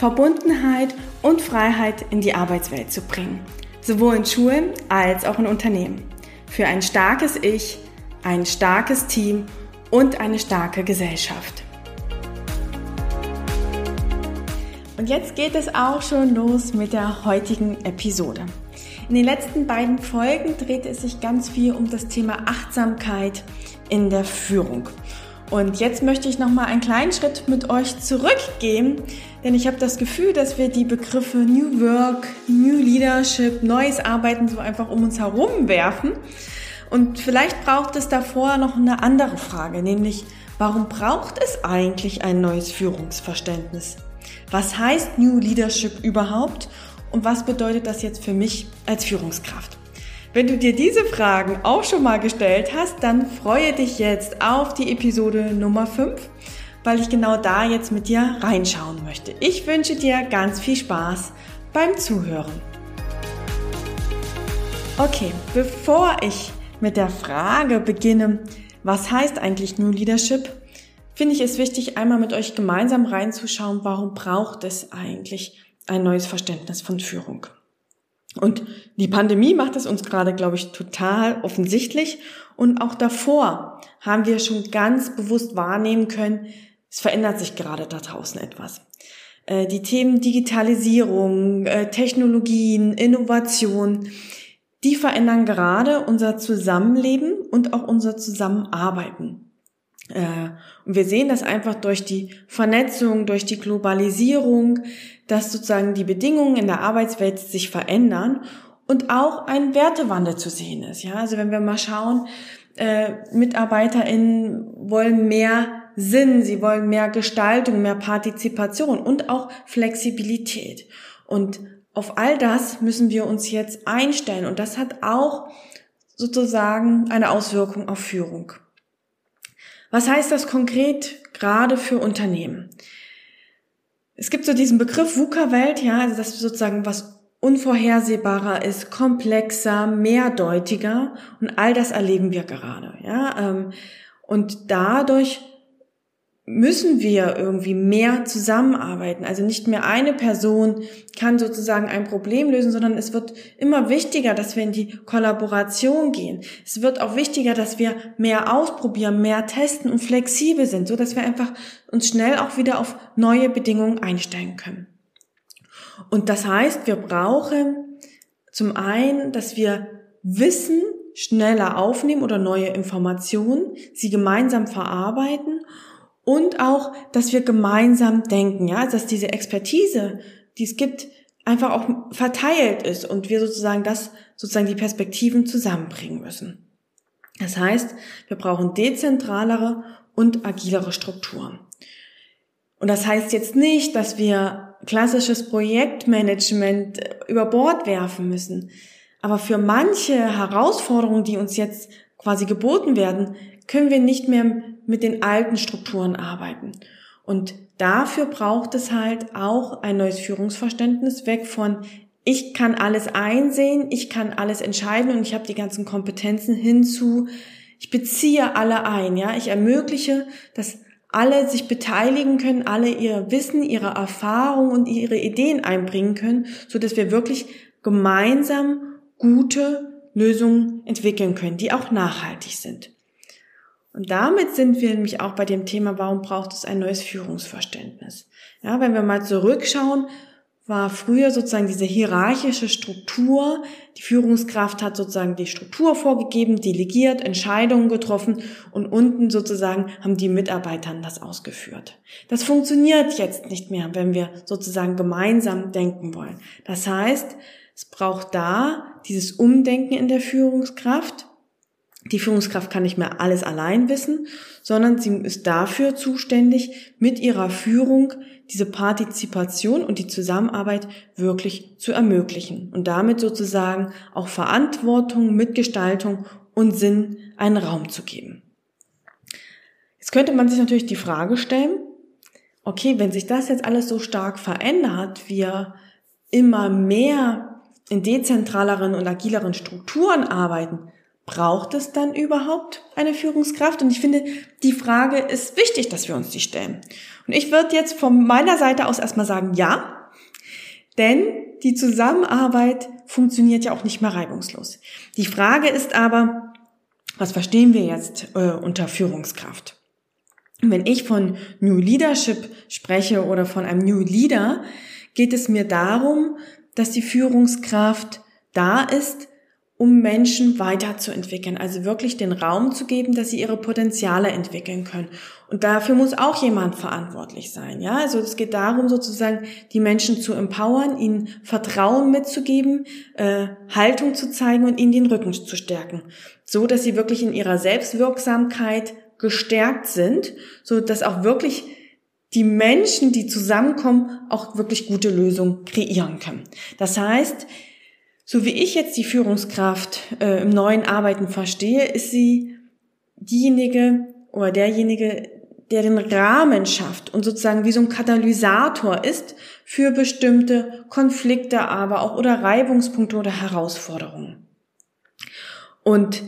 Verbundenheit und Freiheit in die Arbeitswelt zu bringen, sowohl in Schulen als auch in Unternehmen. Für ein starkes Ich, ein starkes Team und eine starke Gesellschaft. Und jetzt geht es auch schon los mit der heutigen Episode. In den letzten beiden Folgen dreht es sich ganz viel um das Thema Achtsamkeit in der Führung. Und jetzt möchte ich noch mal einen kleinen Schritt mit euch zurückgehen, denn ich habe das Gefühl, dass wir die Begriffe New Work, New Leadership, neues Arbeiten so einfach um uns herum werfen. Und vielleicht braucht es davor noch eine andere Frage, nämlich warum braucht es eigentlich ein neues Führungsverständnis? Was heißt New Leadership überhaupt und was bedeutet das jetzt für mich als Führungskraft? Wenn du dir diese Fragen auch schon mal gestellt hast, dann freue dich jetzt auf die Episode Nummer 5, weil ich genau da jetzt mit dir reinschauen möchte. Ich wünsche dir ganz viel Spaß beim Zuhören. Okay, bevor ich mit der Frage beginne, was heißt eigentlich New Leadership, finde ich es wichtig, einmal mit euch gemeinsam reinzuschauen, warum braucht es eigentlich ein neues Verständnis von Führung. Und die Pandemie macht es uns gerade, glaube ich, total offensichtlich. Und auch davor haben wir schon ganz bewusst wahrnehmen können, es verändert sich gerade da draußen etwas. Äh, die Themen Digitalisierung, äh, Technologien, Innovation, die verändern gerade unser Zusammenleben und auch unser Zusammenarbeiten. Äh, und wir sehen das einfach durch die Vernetzung, durch die Globalisierung, dass sozusagen die Bedingungen in der Arbeitswelt sich verändern und auch ein Wertewandel zu sehen ist. Ja, also wenn wir mal schauen, äh, MitarbeiterInnen wollen mehr Sinn, sie wollen mehr Gestaltung, mehr Partizipation und auch Flexibilität. Und auf all das müssen wir uns jetzt einstellen und das hat auch sozusagen eine Auswirkung auf Führung. Was heißt das konkret gerade für Unternehmen? Es gibt so diesen Begriff VUCA-Welt, ja, also das sozusagen was unvorhersehbarer ist, komplexer, mehrdeutiger und all das erleben wir gerade, ja. Ähm, und dadurch müssen wir irgendwie mehr zusammenarbeiten. Also nicht mehr eine Person kann sozusagen ein Problem lösen, sondern es wird immer wichtiger, dass wir in die Kollaboration gehen. Es wird auch wichtiger, dass wir mehr ausprobieren, mehr testen und flexibel sind, so dass wir einfach uns schnell auch wieder auf neue Bedingungen einstellen können. Und das heißt, wir brauchen zum einen, dass wir Wissen schneller aufnehmen oder neue Informationen, sie gemeinsam verarbeiten und auch, dass wir gemeinsam denken, ja, dass diese Expertise, die es gibt, einfach auch verteilt ist und wir sozusagen das, sozusagen die Perspektiven zusammenbringen müssen. Das heißt, wir brauchen dezentralere und agilere Strukturen. Und das heißt jetzt nicht, dass wir klassisches Projektmanagement über Bord werfen müssen. Aber für manche Herausforderungen, die uns jetzt quasi geboten werden, können wir nicht mehr mit den alten Strukturen arbeiten. Und dafür braucht es halt auch ein neues Führungsverständnis weg von ich kann alles einsehen, ich kann alles entscheiden und ich habe die ganzen Kompetenzen hinzu, ich beziehe alle ein, ja, ich ermögliche, dass alle sich beteiligen können, alle ihr Wissen, ihre Erfahrung und ihre Ideen einbringen können, so dass wir wirklich gemeinsam gute Lösungen entwickeln können, die auch nachhaltig sind. Und damit sind wir nämlich auch bei dem Thema, warum braucht es ein neues Führungsverständnis? Ja, wenn wir mal zurückschauen, war früher sozusagen diese hierarchische Struktur. Die Führungskraft hat sozusagen die Struktur vorgegeben, delegiert, Entscheidungen getroffen und unten sozusagen haben die Mitarbeiter das ausgeführt. Das funktioniert jetzt nicht mehr, wenn wir sozusagen gemeinsam denken wollen. Das heißt, es braucht da dieses Umdenken in der Führungskraft Die Führungskraft kann nicht mehr alles allein wissen, sondern sie ist dafür zuständig, mit ihrer Führung diese Partizipation und die Zusammenarbeit wirklich zu ermöglichen und damit sozusagen auch Verantwortung, Mitgestaltung und Sinn einen Raum zu geben. Jetzt könnte man sich natürlich die Frage stellen, okay, wenn sich das jetzt alles so stark verändert, wir immer mehr in dezentraleren und agileren Strukturen arbeiten, braucht es dann überhaupt eine Führungskraft? Und ich finde, die Frage ist wichtig, dass wir uns die stellen. Und ich würde jetzt von meiner Seite aus erstmal sagen, ja, denn die Zusammenarbeit funktioniert ja auch nicht mehr reibungslos. Die Frage ist aber, was verstehen wir jetzt äh, unter Führungskraft? Wenn ich von New Leadership spreche oder von einem New Leader, geht es mir darum, dass die Führungskraft da ist, um Menschen weiterzuentwickeln, also wirklich den Raum zu geben, dass sie ihre Potenziale entwickeln können. Und dafür muss auch jemand verantwortlich sein, ja? Also es geht darum, sozusagen die Menschen zu empowern, ihnen Vertrauen mitzugeben, äh, Haltung zu zeigen und ihnen den Rücken zu stärken, so dass sie wirklich in ihrer Selbstwirksamkeit gestärkt sind, so dass auch wirklich die Menschen, die zusammenkommen, auch wirklich gute Lösungen kreieren können. Das heißt, so wie ich jetzt die Führungskraft äh, im neuen Arbeiten verstehe, ist sie diejenige oder derjenige, der den Rahmen schafft und sozusagen wie so ein Katalysator ist für bestimmte Konflikte, aber auch oder Reibungspunkte oder Herausforderungen. Und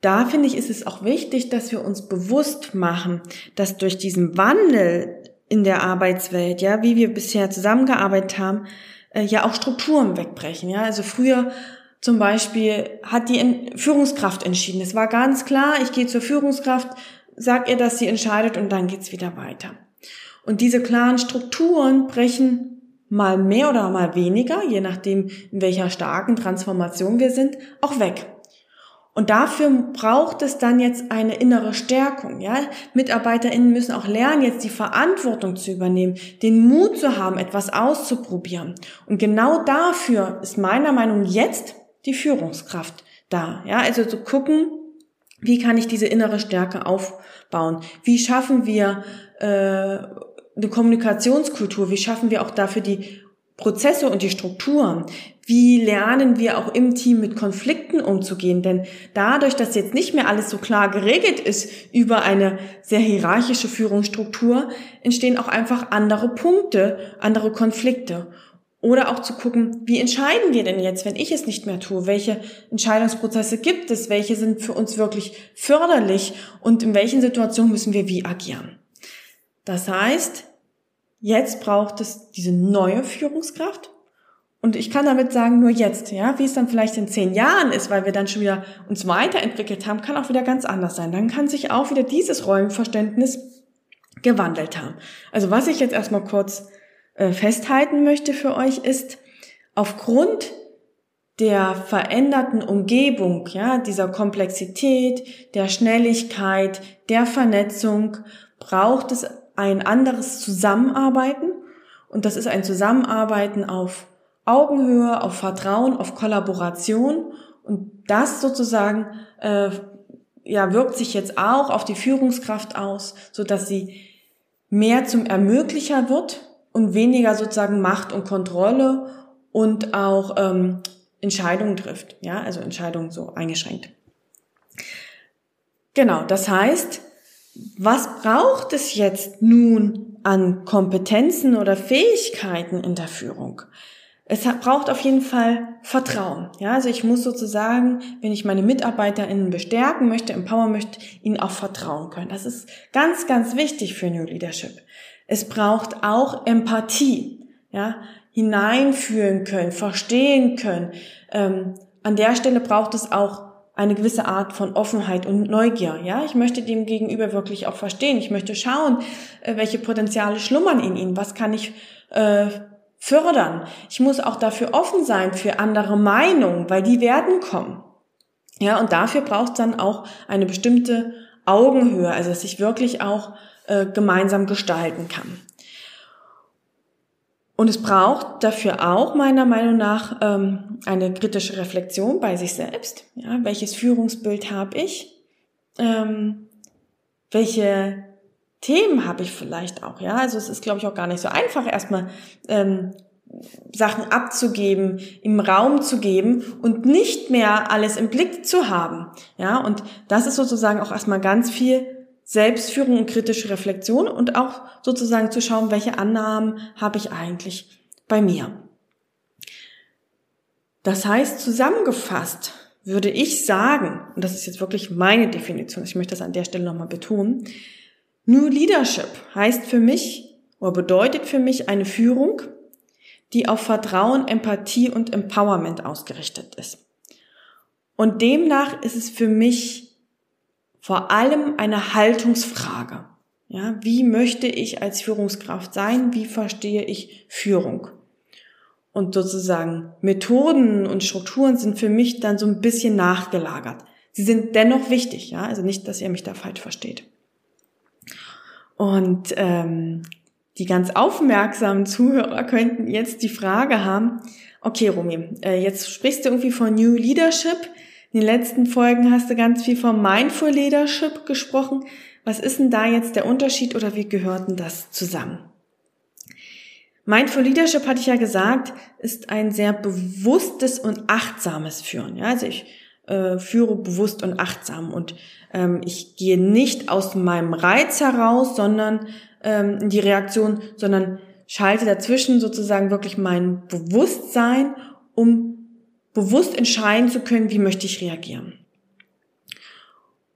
da finde ich, ist es auch wichtig, dass wir uns bewusst machen, dass durch diesen Wandel in der Arbeitswelt, ja, wie wir bisher zusammengearbeitet haben, äh, ja auch Strukturen wegbrechen. Ja, also früher zum Beispiel hat die Führungskraft entschieden. Es war ganz klar, ich gehe zur Führungskraft, sag ihr, dass sie entscheidet und dann geht's wieder weiter. Und diese klaren Strukturen brechen mal mehr oder mal weniger, je nachdem, in welcher starken Transformation wir sind, auch weg. Und dafür braucht es dann jetzt eine innere Stärkung, ja. MitarbeiterInnen müssen auch lernen, jetzt die Verantwortung zu übernehmen, den Mut zu haben, etwas auszuprobieren. Und genau dafür ist meiner Meinung nach jetzt die Führungskraft da, ja. Also zu gucken, wie kann ich diese innere Stärke aufbauen? Wie schaffen wir, äh, eine Kommunikationskultur? Wie schaffen wir auch dafür die Prozesse und die Strukturen? Wie lernen wir auch im Team mit Konflikten umzugehen? Denn dadurch, dass jetzt nicht mehr alles so klar geregelt ist über eine sehr hierarchische Führungsstruktur, entstehen auch einfach andere Punkte, andere Konflikte. Oder auch zu gucken, wie entscheiden wir denn jetzt, wenn ich es nicht mehr tue? Welche Entscheidungsprozesse gibt es? Welche sind für uns wirklich förderlich? Und in welchen Situationen müssen wir wie agieren? Das heißt, Jetzt braucht es diese neue Führungskraft. Und ich kann damit sagen, nur jetzt, ja, wie es dann vielleicht in zehn Jahren ist, weil wir dann schon wieder uns weiterentwickelt haben, kann auch wieder ganz anders sein. Dann kann sich auch wieder dieses Rollenverständnis gewandelt haben. Also was ich jetzt erstmal kurz äh, festhalten möchte für euch ist, aufgrund der veränderten Umgebung, ja, dieser Komplexität, der Schnelligkeit, der Vernetzung braucht es ein anderes Zusammenarbeiten und das ist ein Zusammenarbeiten auf Augenhöhe, auf Vertrauen, auf Kollaboration und das sozusagen äh, ja wirkt sich jetzt auch auf die Führungskraft aus, so dass sie mehr zum Ermöglicher wird und weniger sozusagen Macht und Kontrolle und auch ähm, Entscheidungen trifft, ja, also Entscheidungen so eingeschränkt. Genau, das heißt, was braucht es jetzt nun an Kompetenzen oder Fähigkeiten in der Führung? Es braucht auf jeden Fall Vertrauen. Ja, also ich muss sozusagen, wenn ich meine MitarbeiterInnen bestärken möchte, empowern möchte, ihnen auch vertrauen können. Das ist ganz, ganz wichtig für New Leadership. Es braucht auch Empathie. Ja, hineinfühlen können, verstehen können. Ähm, an der Stelle braucht es auch eine gewisse Art von Offenheit und Neugier. Ja, ich möchte dem Gegenüber wirklich auch verstehen. Ich möchte schauen, äh, welche Potenziale schlummern in ihnen. Was kann ich äh, fördern? Ich muss auch dafür offen sein für andere Meinungen, weil die werden kommen. Ja, und dafür braucht dann auch eine bestimmte Augenhöhe, also dass ich wirklich auch äh, gemeinsam gestalten kann. Und es braucht dafür auch meiner Meinung nach ähm, eine kritische Reflexion bei sich selbst. Ja, welches Führungsbild habe ich? Ähm, welche Themen habe ich vielleicht auch? Ja, also es ist, glaube ich, auch gar nicht so einfach, erstmal ähm, Sachen abzugeben, im Raum zu geben und nicht mehr alles im Blick zu haben. Ja, und das ist sozusagen auch erstmal ganz viel Selbstführung und kritische Reflexion und auch sozusagen zu schauen, welche Annahmen habe ich eigentlich bei mir. Das heißt, zusammengefasst würde ich sagen, und das ist jetzt wirklich meine Definition, ich möchte das an der Stelle nochmal betonen, New Leadership heißt für mich oder bedeutet für mich eine Führung, die auf Vertrauen, Empathie und Empowerment ausgerichtet ist. Und demnach ist es für mich vor allem eine Haltungsfrage. Ja, wie möchte ich als Führungskraft sein? Wie verstehe ich Führung? Und sozusagen Methoden und Strukturen sind für mich dann so ein bisschen nachgelagert. Sie sind dennoch wichtig, ja, also nicht, dass ihr mich da falsch versteht. Und ähm, die ganz aufmerksamen Zuhörer könnten jetzt die Frage haben: Okay, Romy, äh, jetzt sprichst du irgendwie von New Leadership. In den letzten Folgen hast du ganz viel von Mindful Leadership gesprochen. Was ist denn da jetzt der Unterschied oder wie gehört denn das zusammen? Mindful Leadership, hatte ich ja gesagt, ist ein sehr bewusstes und achtsames Führen. Ja, also ich äh, führe bewusst und achtsam und ähm, ich gehe nicht aus meinem Reiz heraus, sondern ähm, die Reaktion, sondern schalte dazwischen sozusagen wirklich mein Bewusstsein, um bewusst entscheiden zu können, wie möchte ich reagieren.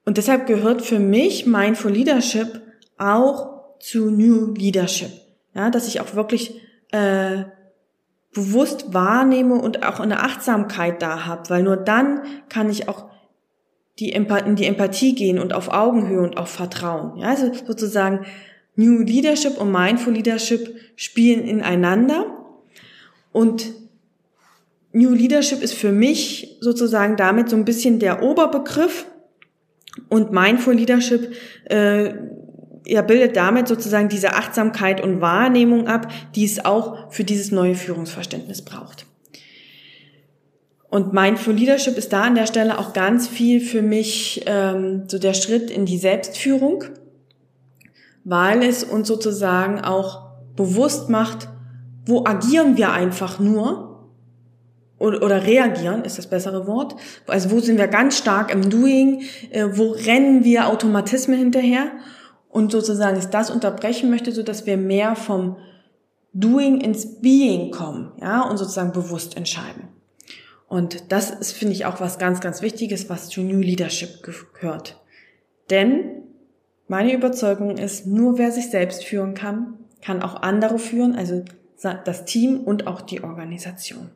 Und deshalb gehört für mich Mindful Leadership auch zu New Leadership. Ja, dass ich auch wirklich äh, bewusst wahrnehme und auch eine Achtsamkeit da habe, weil nur dann kann ich auch die in die Empathie gehen und auf Augenhöhe und auf Vertrauen. Ja, also sozusagen New Leadership und Mindful Leadership spielen ineinander und New Leadership ist für mich sozusagen damit so ein bisschen der Oberbegriff und Mindful Leadership äh, ja, bildet damit sozusagen diese Achtsamkeit und Wahrnehmung ab, die es auch für dieses neue Führungsverständnis braucht. Und Mindful Leadership ist da an der Stelle auch ganz viel für mich ähm, so der Schritt in die Selbstführung, weil es uns sozusagen auch bewusst macht, wo agieren wir einfach nur oder, reagieren ist das bessere Wort. Also wo sind wir ganz stark im Doing, äh, wo rennen wir Automatismen hinterher und sozusagen ist das unterbrechen möchte, so dass wir mehr vom Doing ins Being kommen, ja, und sozusagen bewusst entscheiden. Und das ist, finde ich, auch was ganz, ganz Wichtiges, was zu New Leadership gehört. Denn meine Überzeugung ist, nur wer sich selbst führen kann, kann auch andere führen, also das Team und auch die Organisation.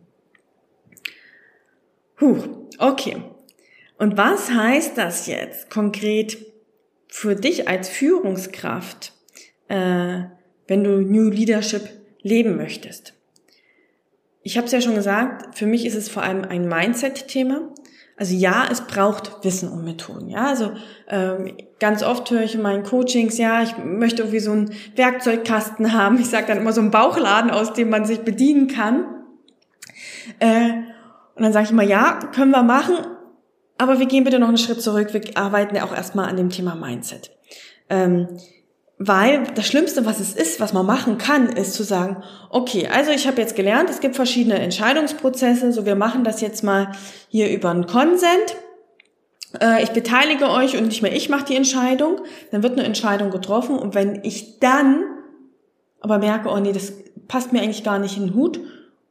Huh, okay. Und was heißt das jetzt konkret für dich als Führungskraft, äh, wenn du New Leadership leben möchtest? Ich habe es ja schon gesagt, für mich ist es vor allem ein Mindset-Thema. Also ja, es braucht Wissen und Methoden. Ja, also ähm, ganz oft höre ich in meinen Coachings, ja, ich möchte irgendwie so einen Werkzeugkasten haben. Ich sage dann immer so einen Bauchladen, aus dem man sich bedienen kann. Äh, und dann sage ich immer, ja, können wir machen, aber wir gehen bitte noch einen Schritt zurück. Wir arbeiten ja auch erstmal an dem Thema Mindset. Ähm, weil das Schlimmste, was es ist, was man machen kann, ist zu sagen, okay, also ich habe jetzt gelernt, es gibt verschiedene Entscheidungsprozesse, so wir machen das jetzt mal hier über einen Consent. Äh, ich beteilige euch und nicht mehr ich mache die Entscheidung. Dann wird eine Entscheidung getroffen und wenn ich dann aber merke, oh nee, das passt mir eigentlich gar nicht in den Hut,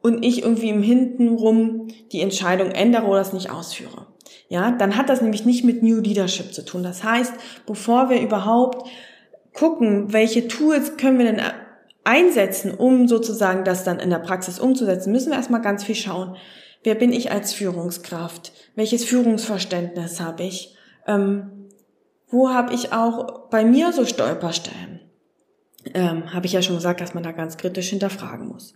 und ich irgendwie im Hintenrum die Entscheidung ändere oder es nicht ausführe. Ja, dann hat das nämlich nicht mit New Leadership zu tun. Das heißt, bevor wir überhaupt gucken, welche Tools können wir denn einsetzen, um sozusagen das dann in der Praxis umzusetzen, müssen wir erstmal ganz viel schauen. Wer bin ich als Führungskraft? Welches Führungsverständnis habe ich? Ähm, wo habe ich auch bei mir so Stolperstellen? Ähm, habe ich ja schon gesagt, dass man da ganz kritisch hinterfragen muss.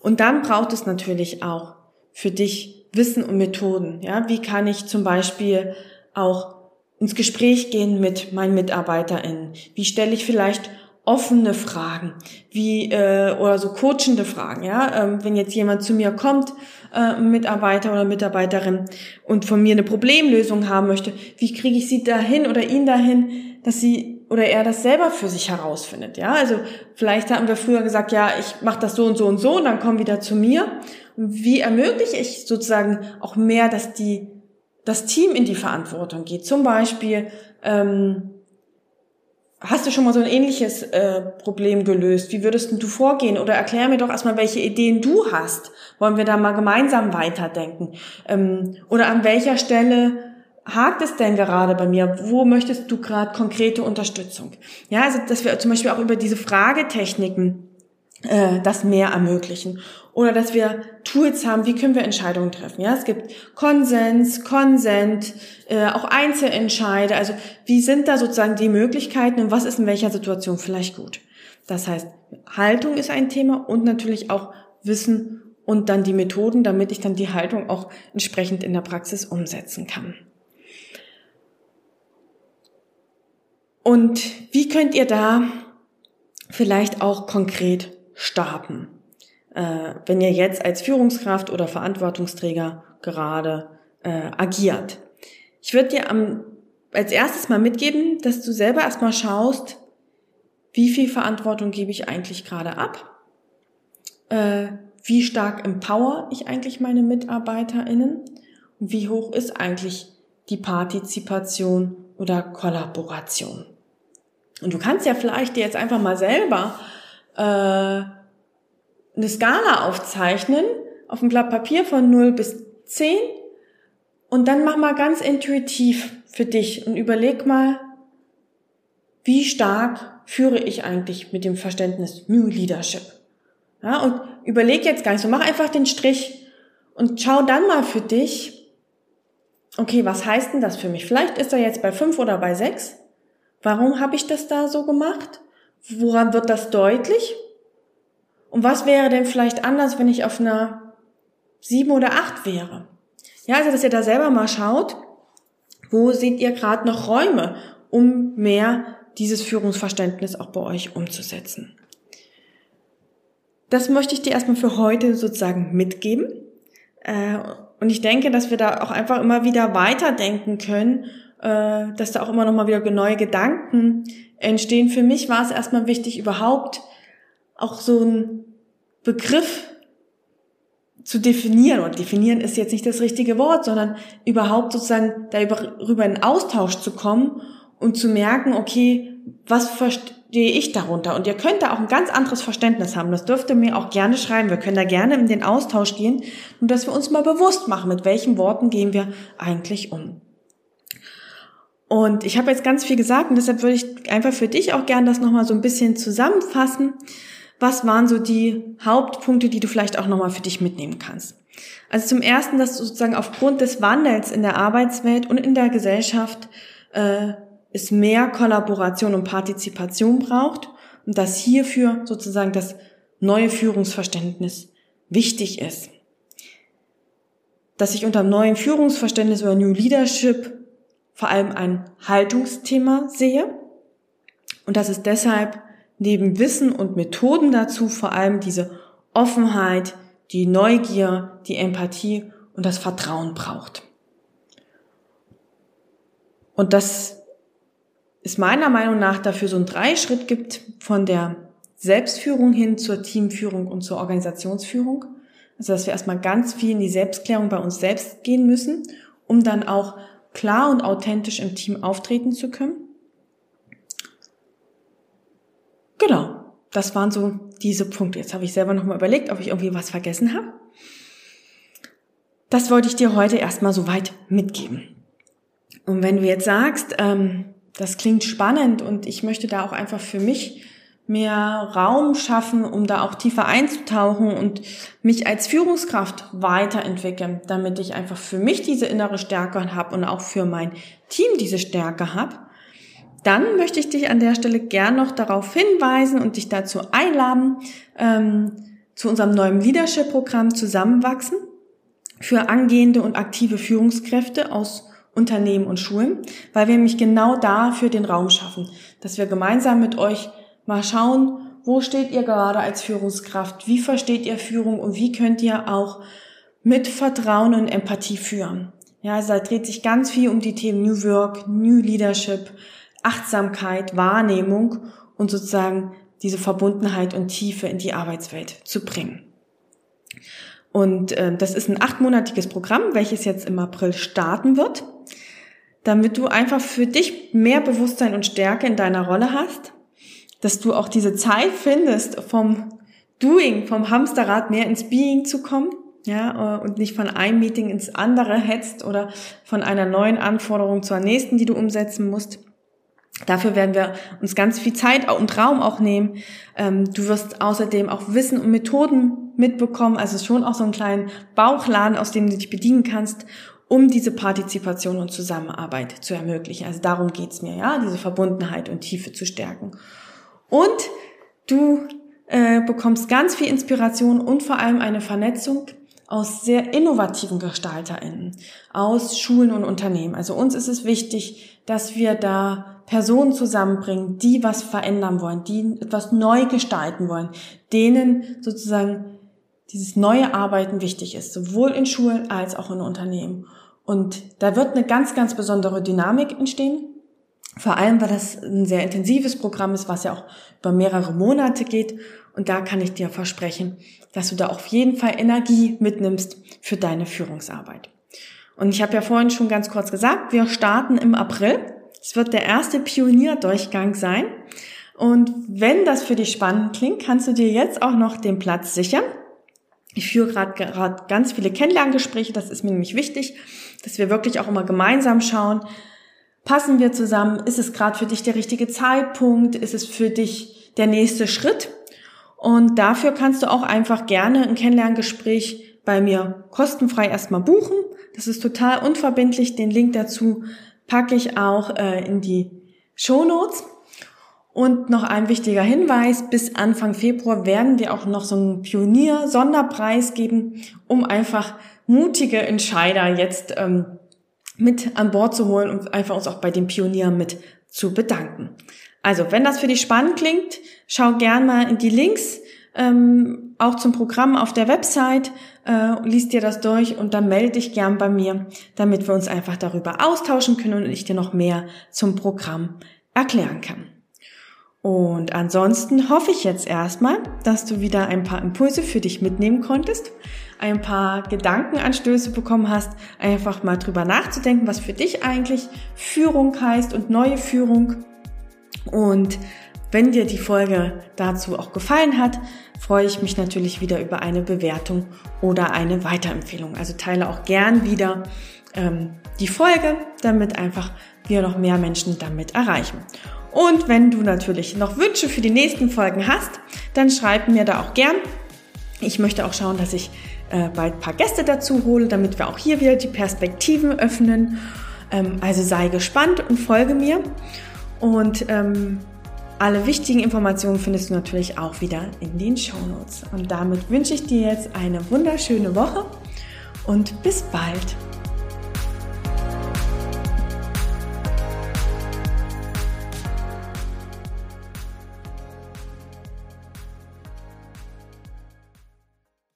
Und dann braucht es natürlich auch für dich Wissen und Methoden. Ja, wie kann ich zum Beispiel auch ins Gespräch gehen mit meinen MitarbeiterInnen? Wie stelle ich vielleicht offene Fragen, wie äh, oder so coachende Fragen, ja, ähm, wenn jetzt jemand zu mir kommt, äh, Mitarbeiter oder Mitarbeiterin und von mir eine Problemlösung haben möchte, wie kriege ich sie dahin oder ihn dahin, dass sie oder er das selber für sich herausfindet, ja? Also vielleicht haben wir früher gesagt, ja, ich mache das so und so und so und dann komm wieder zu mir. Und wie ermögliche ich sozusagen auch mehr, dass die das Team in die Verantwortung geht? Zum Beispiel ähm, Hast du schon mal so ein ähnliches äh, Problem gelöst? Wie würdest du vorgehen? Oder erklär mir doch erstmal, welche Ideen du hast. Wollen wir da mal gemeinsam weiterdenken? Ähm, oder an welcher Stelle hakt es denn gerade bei mir? Wo möchtest du gerade konkrete Unterstützung? Ja, also dass wir zum Beispiel auch über diese Fragetechniken äh, das mehr ermöglichen. Oder dass wir Tools haben, wie können wir Entscheidungen treffen. Ja, es gibt Konsens, Konsent, äh, auch Einzelentscheide. Also wie sind da sozusagen die Möglichkeiten und was ist in welcher Situation vielleicht gut? Das heißt, Haltung ist ein Thema und natürlich auch Wissen und dann die Methoden, damit ich dann die Haltung auch entsprechend in der Praxis umsetzen kann. Und wie könnt ihr da vielleicht auch konkret starten, äh, wenn ihr jetzt als Führungskraft oder Verantwortungsträger gerade äh, agiert. Ich würde dir am, als erstes mal mitgeben, dass du selber erstmal schaust, wie viel Verantwortung gebe ich eigentlich gerade ab, äh, wie stark empower ich eigentlich meine MitarbeiterInnen und wie hoch ist eigentlich die Partizipation oder Kollaboration. Und du kannst ja vielleicht dir jetzt einfach mal selber äh, eine Skala aufzeichnen auf einem Blatt Papier von 0 bis 10 und dann mach mal ganz intuitiv für dich und überleg mal, wie stark führe ich eigentlich mit dem Verständnis New Leadership. Ja, und überleg jetzt gar nicht so, mach einfach den Strich und schau dann mal für dich, okay, was heißt denn das für mich? Vielleicht ist er jetzt bei 5 oder bei 6. Warum habe ich das da so gemacht? Woran wird das deutlich? Und was wäre denn vielleicht anders, wenn ich auf einer sieben oder acht wäre? Ja, also dass ihr da selber mal schaut, wo seht ihr gerade noch Räume, um mehr dieses Führungsverständnis auch bei euch umzusetzen. Das möchte ich dir erstmal für heute sozusagen mitgeben. Äh, und ich denke, dass wir da auch einfach immer wieder weiterdenken können, äh, dass da auch immer noch mal wieder neue Gedanken entstehen. Für mich war es erstmal wichtig, überhaupt auch so ein Begriff zu definieren. Und definieren ist jetzt nicht das richtige Wort, sondern überhaupt sozusagen darüber in Austausch zu kommen und zu merken, okay, was verstehe ich darunter? Und ihr könnt da auch ein ganz anderes Verständnis haben. Das dürft ihr mir auch gerne schreiben. Wir können da gerne in den Austausch gehen und dass wir uns mal bewusst machen, mit welchen Worten gehen wir eigentlich um. Und ich habe jetzt ganz viel gesagt und deshalb würde ich einfach für dich auch gerne das nochmal so ein bisschen zusammenfassen. Was waren so die Hauptpunkte, die du vielleicht auch nochmal für dich mitnehmen kannst? Also zum ersten, dass du sozusagen aufgrund des Wandels in der Arbeitswelt und in der Gesellschaft äh, es mehr Kollaboration und Partizipation braucht und dass hierfür sozusagen das neue Führungsverständnis wichtig ist. Dass ich unter neuen Führungsverständnis oder New Leadership vor allem ein Haltungsthema sehe und dass es deshalb neben Wissen und Methoden dazu vor allem diese Offenheit, die Neugier, die Empathie und das Vertrauen braucht. Und dass es meiner Meinung nach dafür so einen Dreischritt gibt von der Selbstführung hin zur Teamführung und zur Organisationsführung. Also dass wir erstmal ganz viel in die Selbstklärung bei uns selbst gehen müssen, um dann auch klar und authentisch im Team auftreten zu können. Genau, das waren so diese Punkte. Jetzt habe ich selber nochmal überlegt, ob ich irgendwie was vergessen habe. Das wollte ich dir heute erstmal soweit mitgeben. Und wenn du jetzt sagst, ähm, das klingt spannend und ich möchte da auch einfach für mich mehr Raum schaffen, um da auch tiefer einzutauchen und mich als Führungskraft weiterentwickeln, damit ich einfach für mich diese innere Stärke habe und auch für mein Team diese Stärke habe, dann möchte ich dich an der Stelle gern noch darauf hinweisen und dich dazu einladen, ähm, zu unserem neuen Leadership-Programm Zusammenwachsen für angehende und aktive Führungskräfte aus Unternehmen und Schulen, weil wir nämlich genau dafür den Raum schaffen, dass wir gemeinsam mit euch Mal schauen, wo steht ihr gerade als Führungskraft? Wie versteht ihr Führung und wie könnt ihr auch mit Vertrauen und Empathie führen? Ja, also da dreht sich ganz viel um die Themen New Work, New Leadership, Achtsamkeit, Wahrnehmung und sozusagen diese Verbundenheit und Tiefe in die Arbeitswelt zu bringen. Und äh, das ist ein achtmonatiges Programm, welches jetzt im April starten wird, damit du einfach für dich mehr Bewusstsein und Stärke in deiner Rolle hast, dass du auch diese Zeit findest, vom Doing, vom Hamsterrad mehr ins Being zu kommen, ja, und nicht von einem Meeting ins andere hetzt oder von einer neuen Anforderung zur nächsten, die du umsetzen musst. Dafür werden wir uns ganz viel Zeit und Raum auch nehmen. Ähm, du wirst außerdem auch Wissen und Methoden mitbekommen, also schon auch so einen kleinen Bauchladen, aus dem du dich bedienen kannst, um diese Partizipation und Zusammenarbeit zu ermöglichen. Also darum geht's mir, ja, diese Verbundenheit und Tiefe zu stärken. Und du äh, bekommst ganz viel Inspiration und vor allem eine Vernetzung aus sehr innovativen GestalterInnen, aus Schulen und Unternehmen. Also uns ist es wichtig, dass wir da Personen zusammenbringen, die was verändern wollen, die etwas neu gestalten wollen, denen sozusagen dieses neue Arbeiten wichtig ist, sowohl in Schulen als auch in Unternehmen. Und da wird eine ganz, ganz besondere Dynamik entstehen. Vor allem, weil das ein sehr intensives Programm ist, was ja auch über mehrere Monate geht. Und da kann ich dir versprechen, dass du da auf jeden Fall Energie mitnimmst für deine Führungsarbeit. Und ich habe ja vorhin schon ganz kurz gesagt, wir starten im April. Es wird der erste Pionierdurchgang sein. Und wenn das für dich spannend klingt, kannst du dir jetzt auch noch den Platz sichern. Ich führe gerade ganz viele Kennenlerngespräche, das ist mir nämlich wichtig, dass wir wirklich auch immer gemeinsam schauen, passen wir zusammen, ist es gerade für dich der richtige Zeitpunkt, ist es für dich der nächste Schritt und dafür kannst du auch einfach gerne ein Kennenlerngespräch bei mir kostenfrei erstmal buchen. Das ist total unverbindlich. Den Link dazu packe ich auch äh, in die Show Notes. Und noch ein wichtiger Hinweis, bis Anfang Februar werden wir auch noch so einen Pionier-Sonderpreis geben, um einfach mutige Entscheider jetzt ähm, mit an Bord zu holen und einfach uns auch bei den Pionieren mit zu bedanken. Also, wenn das für dich spannend klingt, schau gern mal in die Links, ähm, auch zum Programm auf der Website, äh, liest dir das durch und dann melde dich gern bei mir, damit wir uns einfach darüber austauschen können und ich dir noch mehr zum Programm erklären kann. Und ansonsten hoffe ich jetzt erstmal, dass du wieder ein paar Impulse für dich mitnehmen konntest, ein paar Gedankenanstöße bekommen hast, einfach mal drüber nachzudenken, was für dich eigentlich Führung heißt und neue Führung und wenn dir die Folge dazu auch gefallen hat, freue ich mich natürlich wieder über eine Bewertung oder eine Weiterempfehlung. Also teile auch gern wieder ähm, die Folge, damit einfach wir noch mehr Menschen damit erreichen. Und wenn du natürlich noch Wünsche für die nächsten Folgen hast, dann schreib mir da auch gern. Ich möchte auch schauen, dass ich äh, bald ein paar Gäste dazu hole, damit wir auch hier wieder die Perspektiven öffnen. Ähm, also sei gespannt und folge mir. Und ähm, alle wichtigen Informationen findest du natürlich auch wieder in den Show Notes. Und damit wünsche ich dir jetzt eine wunderschöne Woche und bis bald.